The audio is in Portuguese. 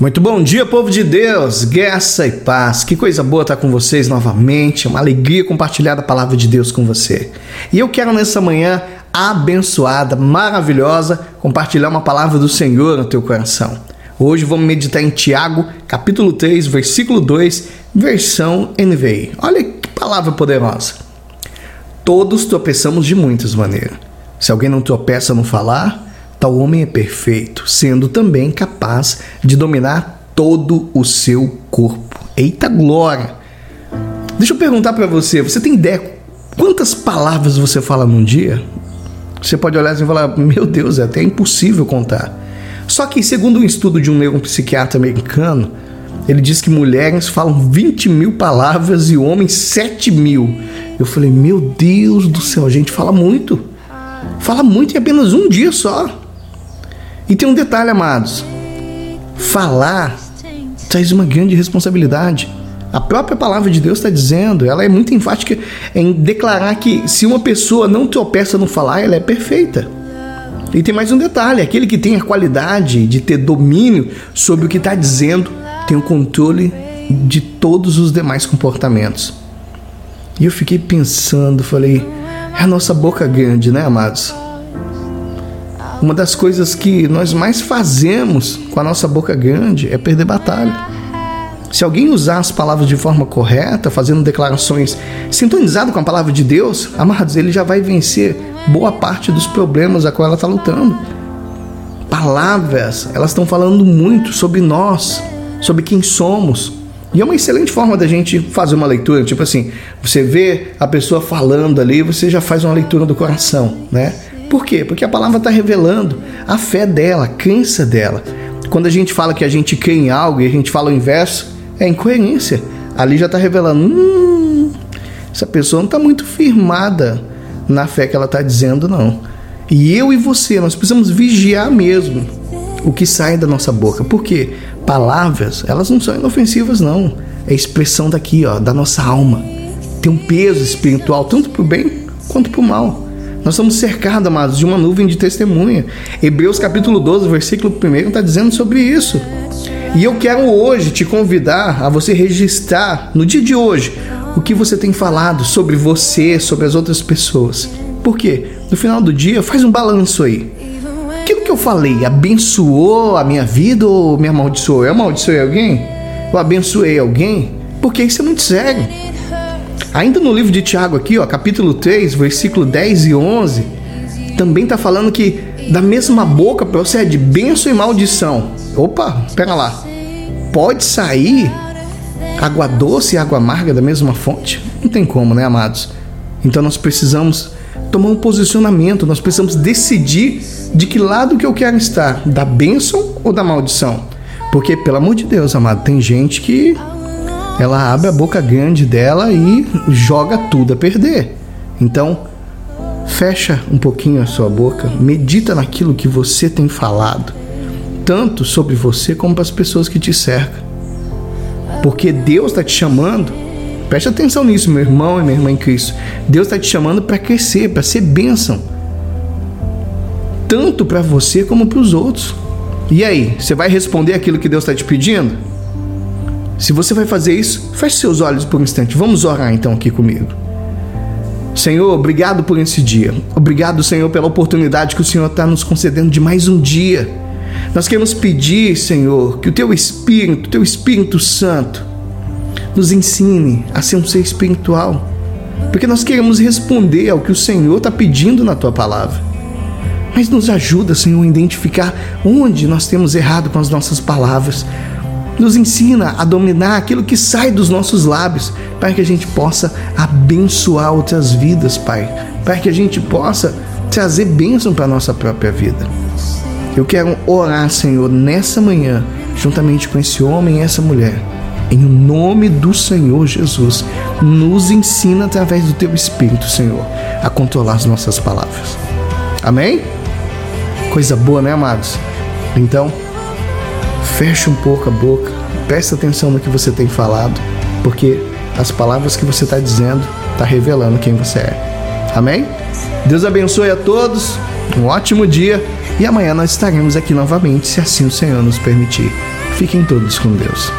Muito bom dia, povo de Deus, graça e paz. Que coisa boa estar com vocês novamente. É uma alegria compartilhar a palavra de Deus com você. E eu quero nessa manhã abençoada, maravilhosa, compartilhar uma palavra do Senhor no teu coração. Hoje vamos meditar em Tiago, capítulo 3, versículo 2, versão NVI. Olha que palavra poderosa. Todos tropeçamos de muitas maneiras. Se alguém não tropeça no falar, Tal homem é perfeito, sendo também capaz de dominar todo o seu corpo. Eita glória! Deixa eu perguntar para você, você tem ideia quantas palavras você fala num dia? Você pode olhar assim e falar, meu Deus, é até impossível contar. Só que, segundo um estudo de um neuropsiquiatra americano, ele diz que mulheres falam 20 mil palavras e homens 7 mil. Eu falei, meu Deus do céu, a gente fala muito. Fala muito em apenas um dia só. E tem um detalhe, amados: falar traz uma grande responsabilidade. A própria palavra de Deus está dizendo, ela é muito enfática em declarar que se uma pessoa não tropeça no falar, ela é perfeita. E tem mais um detalhe: aquele que tem a qualidade de ter domínio sobre o que está dizendo, tem o controle de todos os demais comportamentos. E eu fiquei pensando, falei, é a nossa boca grande, né, amados? Uma das coisas que nós mais fazemos com a nossa boca grande é perder batalha. Se alguém usar as palavras de forma correta, fazendo declarações sintonizadas com a palavra de Deus, amados, ele já vai vencer boa parte dos problemas a qual ela está lutando. Palavras, elas estão falando muito sobre nós, sobre quem somos. E é uma excelente forma da gente fazer uma leitura, tipo assim, você vê a pessoa falando ali, você já faz uma leitura do coração, né? Por quê? Porque a palavra está revelando a fé dela, a crença dela. Quando a gente fala que a gente crê em algo e a gente fala o inverso, é incoerência. Ali já está revelando, hum, essa pessoa não está muito firmada na fé que ela está dizendo, não. E eu e você, nós precisamos vigiar mesmo o que sai da nossa boca. Porque palavras, elas não são inofensivas, não. É expressão daqui, ó, da nossa alma. Tem um peso espiritual, tanto para o bem quanto para o mal. Nós estamos cercados, amados, de uma nuvem de testemunha. Hebreus capítulo 12, versículo 1 está dizendo sobre isso. E eu quero hoje te convidar a você registrar, no dia de hoje, o que você tem falado sobre você, sobre as outras pessoas. Por quê? No final do dia, faz um balanço aí. Aquilo que eu falei abençoou a minha vida ou me amaldiçoou? Eu amaldiçoei alguém? Eu abençoei alguém? Porque isso é muito sério. Ainda no livro de Tiago aqui, ó, capítulo 3, versículo 10 e 11, também está falando que da mesma boca procede bênção e maldição. Opa, pera lá. Pode sair água doce e água amarga da mesma fonte? Não tem como, né, amados? Então nós precisamos tomar um posicionamento, nós precisamos decidir de que lado que eu quero estar, da bênção ou da maldição. Porque, pelo amor de Deus, amado, tem gente que ela abre a boca grande dela e joga tudo a perder. Então, fecha um pouquinho a sua boca, medita naquilo que você tem falado, tanto sobre você como para as pessoas que te cercam. Porque Deus está te chamando, preste atenção nisso, meu irmão e minha irmã em Cristo. Deus está te chamando para crescer, para ser bênção, tanto para você como para os outros. E aí, você vai responder aquilo que Deus está te pedindo? Se você vai fazer isso, feche seus olhos por um instante. Vamos orar então aqui comigo. Senhor, obrigado por esse dia. Obrigado, Senhor, pela oportunidade que o Senhor está nos concedendo de mais um dia. Nós queremos pedir, Senhor, que o Teu Espírito, Teu Espírito Santo, nos ensine a ser um ser espiritual. Porque nós queremos responder ao que o Senhor está pedindo na Tua palavra. Mas nos ajuda, Senhor, a identificar onde nós temos errado com as nossas palavras, nos ensina a dominar aquilo que sai dos nossos lábios, para que a gente possa abençoar outras vidas, Pai, para que a gente possa trazer bênção para a nossa própria vida. Eu quero orar, Senhor, nessa manhã, juntamente com esse homem e essa mulher. Em nome do Senhor Jesus, nos ensina através do Teu Espírito, Senhor, a controlar as nossas palavras. Amém? Coisa boa, né, amados? Então, Feche um pouco a boca, preste atenção no que você tem falado, porque as palavras que você está dizendo está revelando quem você é. Amém? Deus abençoe a todos, um ótimo dia e amanhã nós estaremos aqui novamente, se assim o Senhor nos permitir. Fiquem todos com Deus.